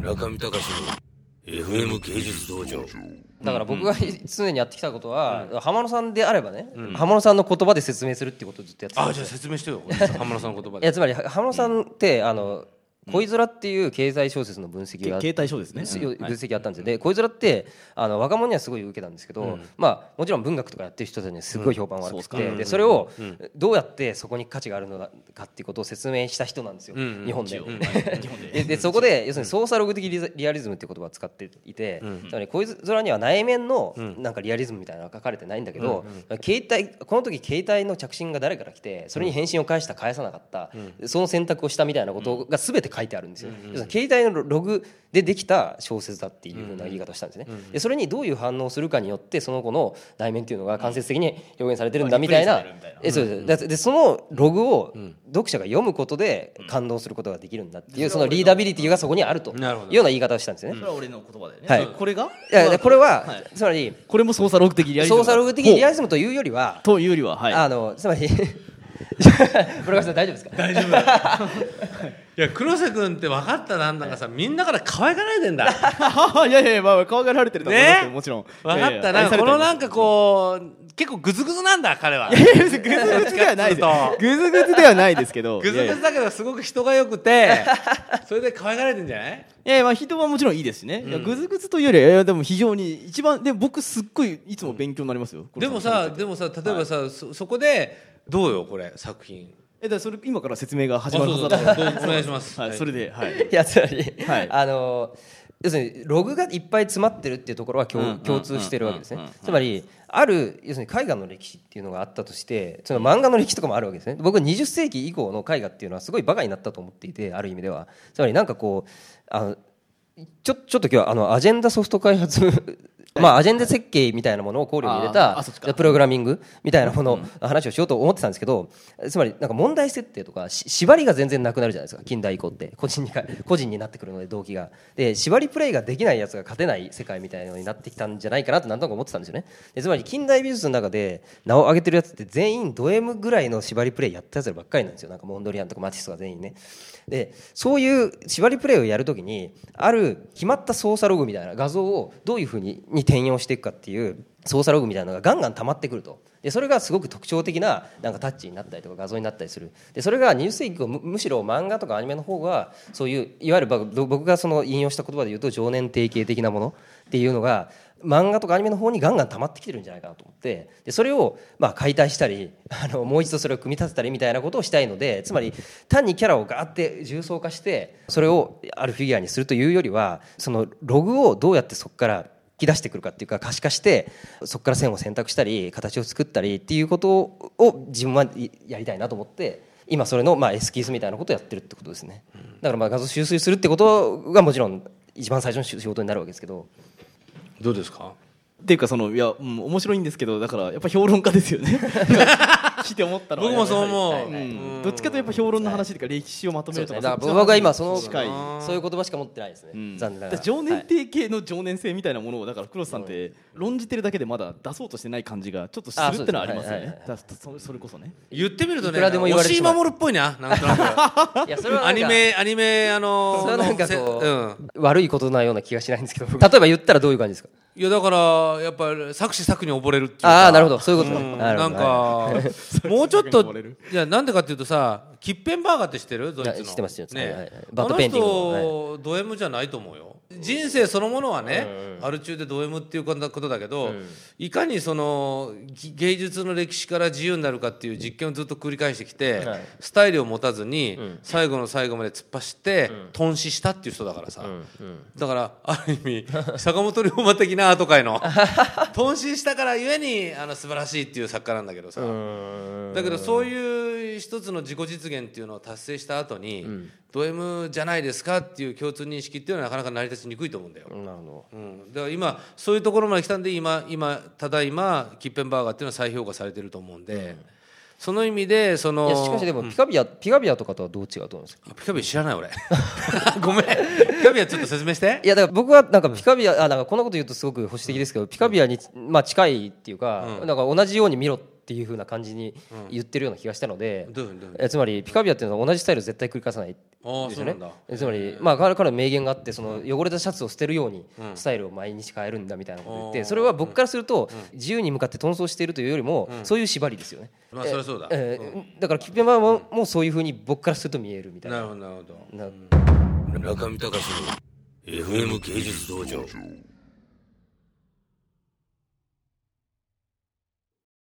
中見隆の FM 芸術道場。だから僕が常にやってきたことは、浜野さんであればね、浜野さんの言葉で説明するっていうことをずっとやってたんあじゃあですよ説明してよ。浜野さんの言葉で。いやつまり浜野さんって、あの恋空っていう経済小説の分析が携帯書ですねす分析あったんですよ、で恋空ってあの若者にはすごい受けたんですけど、まあもちろん文学とかやってる人たちにはすごい評判悪くて、でそれをどうやってそこに価値があるのかっていうことを説明した人なんですよ、日本で。で。でそこで要するにソーサログ的リアリズムっていう言葉を使っていて、つまり恋空には内面のなんかリアリズムみたいなのが書かれてないんだけど、携帯この時携帯の着信が誰から来てそれに返信を返した返さなかった、その選択をしたみたいなことが全て書いてあるんですよ。要するに携帯のログでできた小説だっていうふうな言い方をしたんですね。でそれにどういう反応をするかによってその子の内面っていうのが間接的に表現されてるんだみたいな。えそうです。ででそのログを読者が読むことで感動することができるんだっていうそのリーダビリティがそこにあるというなるほど。ような言い方をしたんですよね。それは俺の言葉だよね、はい。これが？いやでこれは、はい。つまりこれも操作ログ的リアリズムソーサルログ的リアリズムというよりは、というよりははい。あのつまり村上さん大丈夫ですか？大丈夫 いや黒瀬君って分かったなんだかさみんなから可愛がられてんだ。いやいやまあ可愛がられてると思いますよね？もちろん。分かった。なこのなんかこう結構グズグズなんだ彼は。いやいやグズグズではないです。グズグズではないですけど。グズグズだけどすごく人が良くて それで可愛がられてんじゃない？いやまあ人はもちろんいいですしね、いやグズグズというよりはいやでも非常に一番でも僕すっごいいつも勉強になりますよ、でもさでもさ例えばさ、そそこでどうよこれ作品。えだからそれ今から説明が始まるはずあだったそうそう。どうお願いします。はい、それではい。いやつまり、はい。あの要するにログがいっぱい詰まってるっていうところは共,、通してるわけですね。つまりある要するに絵画の歴史っていうのがあったとしてその漫画の歴史とかもあるわけですね。僕は20世紀以降の絵画っていうのはすごいバカになったと思っていてある意味では。つまりなんかこうあのちょちょっと今日はあのアジェンダソフト開発 まあアジェンダ設計みたいなものを考慮に入れたプログラミングみたいなものの話をしようと思ってたんですけどつまりなんか問題設定とかし縛りが全然なくなるじゃないですか近代以降って。個人にか 個人になってくるので動機が。で縛りプレイができないやつが勝てない世界みたいなのになってきたんじゃないかなとなんとなく思ってたんですよね。でつまり近代美術の中で名を挙げてるやつって全員ド M ぐらいの縛りプレイやったやつらばっかりなんですよ。なんかモンドリアンとかマティスとか全員ね。でそういう縛りプレイをやるときにある決まった操作ログみたいな画像をどういうふうにに転用していくかっていう操作ログみたいなのがガンガン溜まってくると。でそれがすごく特徴的ななんかタッチになったりとか画像になったりする。でそれが20世紀後むむしろ漫画とかアニメの方がそういういわゆる僕僕がその引用した言葉で言うと常年定型的なものっていうのが漫画とかアニメの方にガンガン溜まってきてるんじゃないかなと思ってでそれをまあ解体したり あのもう一度それを組み立てたりみたいなことをしたいのでつまり単にキャラをガーって重層化してそれをあるフィギュアにするというよりはそのログをどうやってそこから引き出してくるかっていうか可視化してそこから線を選択したり形を作ったりっていうことを自分はやりたいなと思って今それのまあエスキースみたいなことをやってるってことですね。だからまあ画像収集するってことがもちろん一番最初の仕事になるわけですけど。どうですか？っていうかそのいや、うん、面白いんですけどだからやっぱ評論家ですよね。思ったのは僕もそう思う、どっちかというとやっぱ評論の話とか歴史をまとめるとか僕は今そのそういう言葉しか持ってないですね、うん。残念ながら。常年はい定型の常年性みたいなものをだからクロスさんって論じてるだけでまだ出そうとしてない感じがちょっとするってのはありますよね。それこそね。言ってみるとねいくらでも言われて押井守るっぽいななんとなくいやそれはアニメアニメあのそれはなんかせこう、うん。悪いことなような気がしないんですけど例えば言ったらどういう感じですか？いやだからやっぱり策士策に溺れるっていうか。ああなるほど。そういうことね、うん。なんど。か もうちょっといやなんでかっていうとさキッペンベルガーって知ってる？ドイツの。知ってます知ってます。はいはいはい。ね。 bad painting のあの人ド M じゃないと思うよ人生そのものはね、アル中でド M っていうことだけど、いかにそのぎ芸術の歴史から自由になるかっていう実験をずっと繰り返してきて、はい。スタイルを持たずに、最後の最後まで突っ走って、頓死したっていう人だからさ、だからある意味坂本龍馬的なアート界の 頓死したからゆえにあの素晴らしいっていう作家なんだけどさ。だけどそういう一つの自己実現っていうのを達成した後に、ド M じゃないですかっていう共通認識っていうのはなかなか成り立ちにくいと思うんだよ、なるほど。うん、だから今そういうところまで来たんで今今ただいまキッペンバーガーっていうのは再評価されてると思うんで、その意味でそのいやしかしでもピカビア、ピカビアとかとはどう違うと思うんですか？ピカビア知らない俺。ごめん。ピカビアちょっと説明して。いやだから僕はなんかピカビアあなんかこんなこと言うとすごく保守的ですけどピカビアにまあ近いっていうか、なんか同じように見ろってっていう風な感じに言ってるような気がしたので、えつまりピカビアっていうのは同じスタイルを絶対繰り返さないああですよね。つまり、まあ、彼彼の名言があってその汚れたシャツを捨てるようにスタイルを毎日変えるんだみたいなことを言ってそれは僕からすると自由に向かって遁走しているというよりもそういう縛りですよね。まあそりゃそうだ。えーだからキピマももうそういうふうに僕からすると見えるみたいな。なるほどなるほど。な中見隆の FM 芸術道場